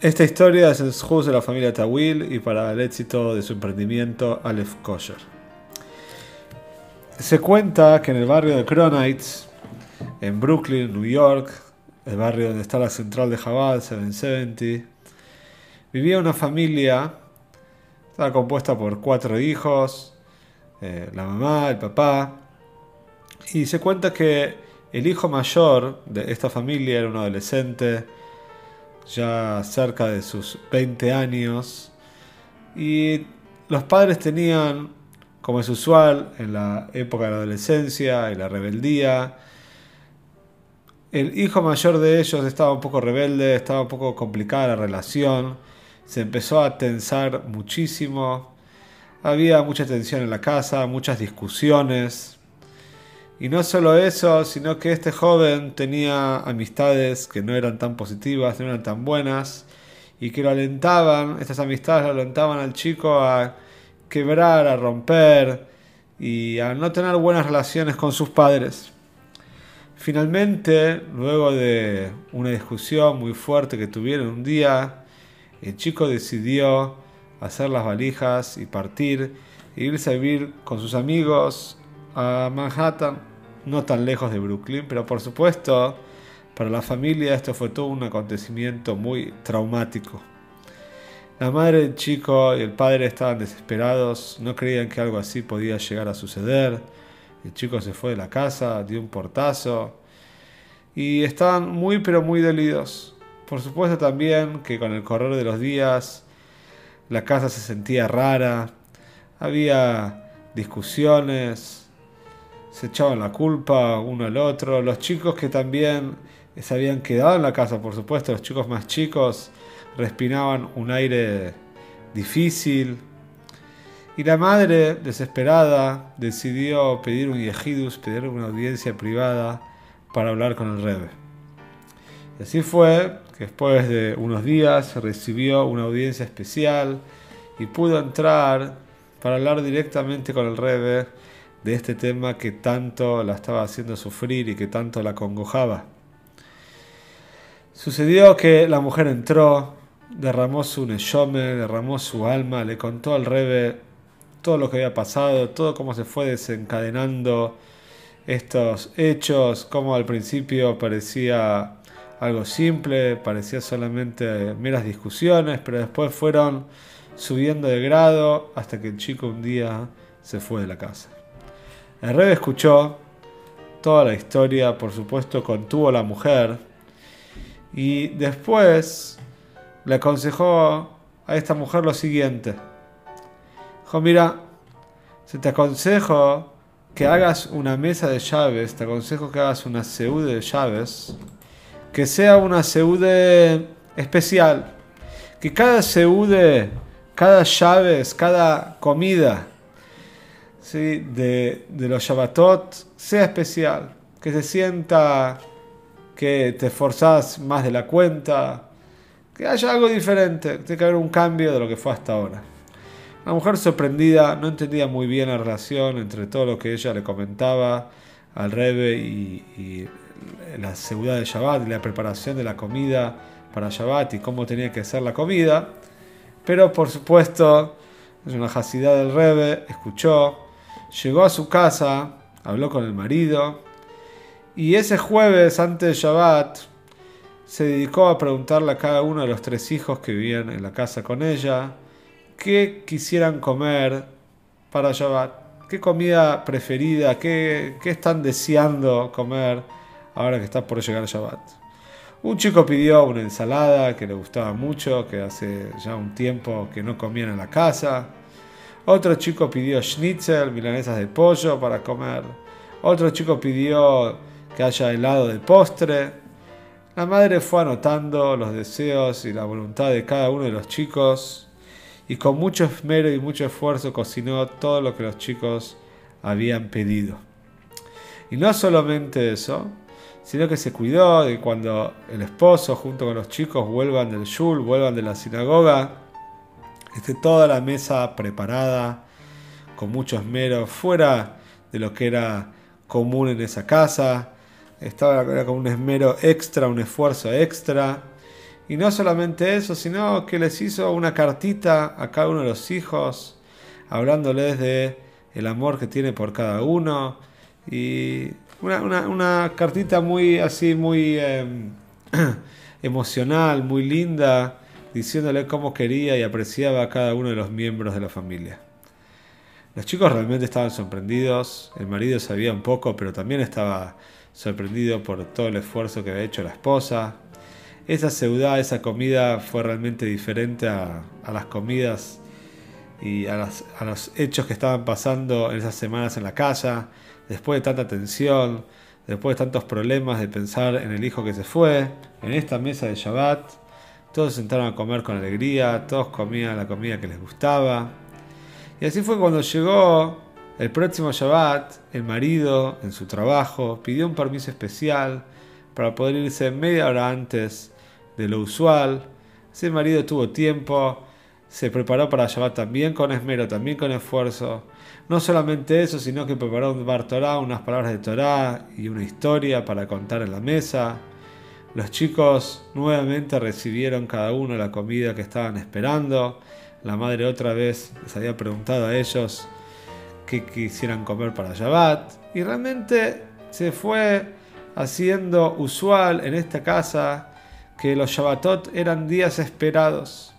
Esta historia es el Shus de la familia Tawil y para el éxito de su emprendimiento Aleph Kosher. Se cuenta que en el barrio de Cronites, en Brooklyn, New York, el barrio donde está la central de Jabal, 770, vivía una familia, estaba compuesta por cuatro hijos, eh, la mamá, el papá, y se cuenta que el hijo mayor de esta familia era un adolescente, ya cerca de sus 20 años, y los padres tenían, como es usual en la época de la adolescencia y la rebeldía, el hijo mayor de ellos estaba un poco rebelde, estaba un poco complicada la relación, se empezó a tensar muchísimo, había mucha tensión en la casa, muchas discusiones, y no solo eso, sino que este joven tenía amistades que no eran tan positivas, no eran tan buenas, y que lo alentaban, estas amistades lo alentaban al chico a quebrar, a romper y a no tener buenas relaciones con sus padres. Finalmente, luego de una discusión muy fuerte que tuvieron un día, el chico decidió hacer las valijas y partir e irse a vivir con sus amigos a Manhattan no tan lejos de Brooklyn, pero por supuesto para la familia esto fue todo un acontecimiento muy traumático. La madre del chico y el padre estaban desesperados, no creían que algo así podía llegar a suceder. El chico se fue de la casa, dio un portazo y estaban muy pero muy dolidos. Por supuesto también que con el correr de los días la casa se sentía rara, había discusiones, se echaban la culpa uno al otro. Los chicos que también se habían quedado en la casa, por supuesto, los chicos más chicos respiraban un aire difícil. Y la madre, desesperada, decidió pedir un yejidus, pedir una audiencia privada para hablar con el rebe. Así fue que después de unos días recibió una audiencia especial y pudo entrar para hablar directamente con el rebe de este tema que tanto la estaba haciendo sufrir y que tanto la congojaba. Sucedió que la mujer entró, derramó su neshome, derramó su alma, le contó al rebe todo lo que había pasado, todo cómo se fue desencadenando estos hechos, cómo al principio parecía algo simple, parecía solamente meras discusiones, pero después fueron subiendo de grado hasta que el chico un día se fue de la casa. El rey escuchó toda la historia, por supuesto contuvo a la mujer y después le aconsejó a esta mujer lo siguiente. Dijo, mira, si te aconsejo que hagas una mesa de llaves, te aconsejo que hagas una seude de llaves, que sea una seude especial, que cada seude, cada llaves, cada comida de, los Shabbatot sea especial, que se sienta que te esforzás más de la cuenta, que haya algo diferente, tiene que haber un cambio de lo que fue hasta ahora. La mujer sorprendida no entendía muy bien la relación entre todo lo que ella le comentaba al Rebe y, la seguridad de Shabbat y la preparación de la comida para Shabbat y cómo tenía que ser la comida. Pero por supuesto, es una jacidad del Rebe, escuchó, llegó a su casa, habló con el marido y ese jueves antes de Shabbat se dedicó a preguntarle a cada uno de los tres hijos que vivían en la casa con ella qué quisieran comer para Shabbat, qué comida preferida, qué, qué están deseando comer ahora que está por llegar Shabbat. Un chico pidió una ensalada que le gustaba mucho, que hace ya un tiempo que no comían en la casa. Otro chico pidió schnitzel, milanesas de pollo para comer. Otro chico pidió que haya helado de postre. la madre fue anotando los deseos y la voluntad de cada uno de los chicos y con mucho esmero y mucho esfuerzo cocinó todo lo que los chicos habían pedido. Y no solamente eso, sino que se cuidó de cuando el esposo junto con los chicos vuelvan del shul, vuelvan de la sinagoga, esté toda la mesa preparada con mucho esmero, fuera de lo que era común en esa casa, estaba con un esmero extra, un esfuerzo extra. Y no solamente eso, sino que les hizo una cartita a cada uno de los hijos, hablándoles de el amor que tiene por cada uno. Y una, cartita muy así, muy em, emocional, muy linda, diciéndole cómo quería y apreciaba a cada uno de los miembros de la familia. Los chicos realmente estaban sorprendidos, el marido sabía un poco, pero también estaba sorprendido por todo el esfuerzo que había hecho la esposa. Esa ciudad, esa comida fue realmente diferente a, las comidas y a, los hechos que estaban pasando en esas semanas en la casa, después de tanta tensión, después de tantos problemas de pensar en el hijo que se fue, en esta mesa de Shabbat, todos se sentaron a comer con alegría, todos comían la comida que les gustaba. Y así fue cuando llegó el próximo Shabbat, el marido, en su trabajo, pidió un permiso especial para poder irse media hora antes de lo usual. Ese marido tuvo tiempo, se preparó para Shabbat también con esmero, también con esfuerzo. No solamente eso, sino que preparó un bar Torah, unas palabras de Torah y una historia para contar en la mesa. Los chicos nuevamente recibieron cada uno la comida que estaban esperando. La madre otra vez les había preguntado a ellos que quisieran comer para Shabbat. Y realmente se fue haciendo usual en esta casa que los Shabbatot eran días esperados.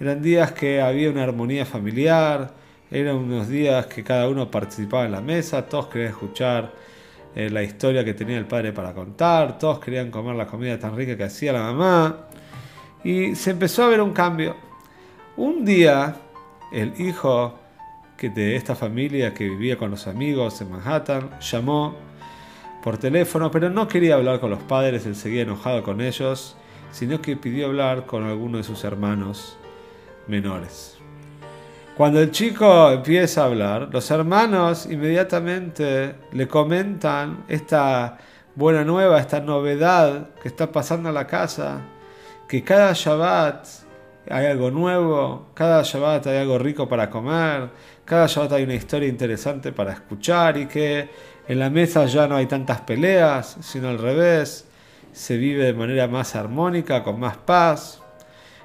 Eran días que había una armonía familiar, eran unos días que cada uno participaba en la mesa, todos querían escuchar eh, la historia que tenía el padre para contar, todos querían comer la comida tan rica que hacía la mamá. Y se empezó a ver un cambio. Un día, el hijo que de esta familia que vivía con los amigos en Manhattan, llamó por teléfono, pero no quería hablar con los padres, él seguía enojado con ellos, sino que pidió hablar con alguno de sus hermanos menores. Cuando el chico empieza a hablar, los hermanos inmediatamente le comentan esta buena nueva, esta novedad que está pasando en la casa, que cada Shabbat hay algo nuevo, cada Shabbat hay algo rico para comer, cada Shabbat hay una historia interesante para escuchar y que en la mesa ya no hay tantas peleas, sino al revés, se vive de manera más armónica, con más paz.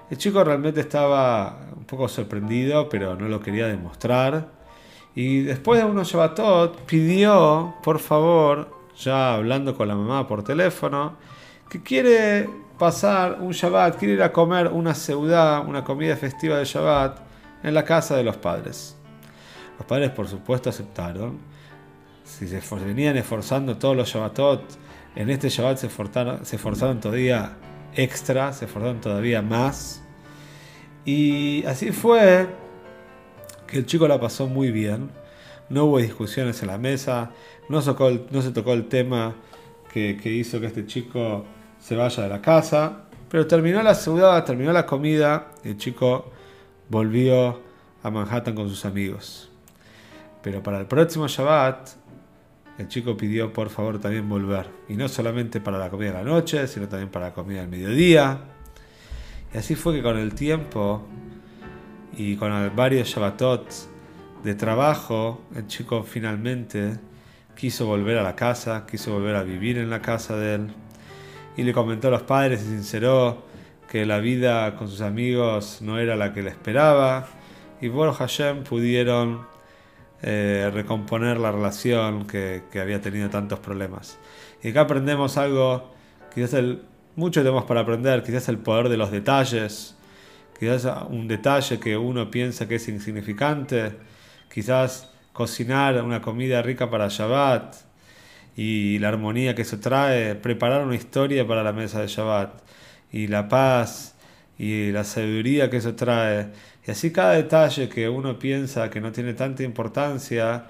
El chico realmente estaba un poco sorprendido, pero no lo quería demostrar. Y después de unos Shabbatot pidió, por favor, ya hablando con la mamá por teléfono, que quiere pasar un Shabbat, quiere ir a comer una seudá, una comida festiva de Shabbat, en la casa de los padres. Los padres, por supuesto, aceptaron. Si se venían esforzando todos los Shabbatot, en este Shabbat se se esforzaron todavía extra, se esforzaron todavía más. Y así fue que el chico la pasó muy bien. No hubo discusiones en la mesa, no, se tocó el tema que, hizo que este chico se vaya de la casa. Pero terminó la ciudad, terminó la comida, y el chico volvió a Manhattan con sus amigos. Pero para el próximo Shabbat, el chico pidió por favor también volver. Y no solamente para la comida de la noche, sino también para la comida del mediodía. Y así fue que con el tiempo y con varios Shabbatot de trabajo, el chico finalmente quiso volver a la casa, quiso volver a vivir en la casa de él. Y le comentó a los padres y sinceró que la vida con sus amigos no era la que le esperaba. Y por Hashem pudieron eh, recomponer la relación que, había tenido tantos problemas. Y acá aprendemos algo, quizás el, mucho tenemos para aprender, quizás el poder de los detalles, quizás un detalle que uno piensa que es insignificante, quizás cocinar una comida rica para Shabbat y la armonía que eso trae, preparar una historia para la mesa de Shabbat y la paz y la sabiduría que eso trae y así cada detalle que uno piensa que no tiene tanta importancia,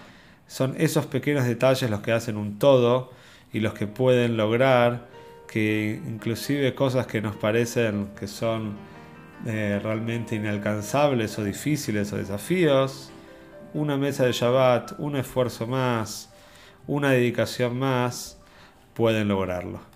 son esos pequeños detalles los que hacen un todo y los que pueden lograr que inclusive cosas que nos parecen que son eh, realmente inalcanzables o difíciles o desafíos, una mesa de Shabbat, un esfuerzo más, una dedicación más, pueden lograrlo.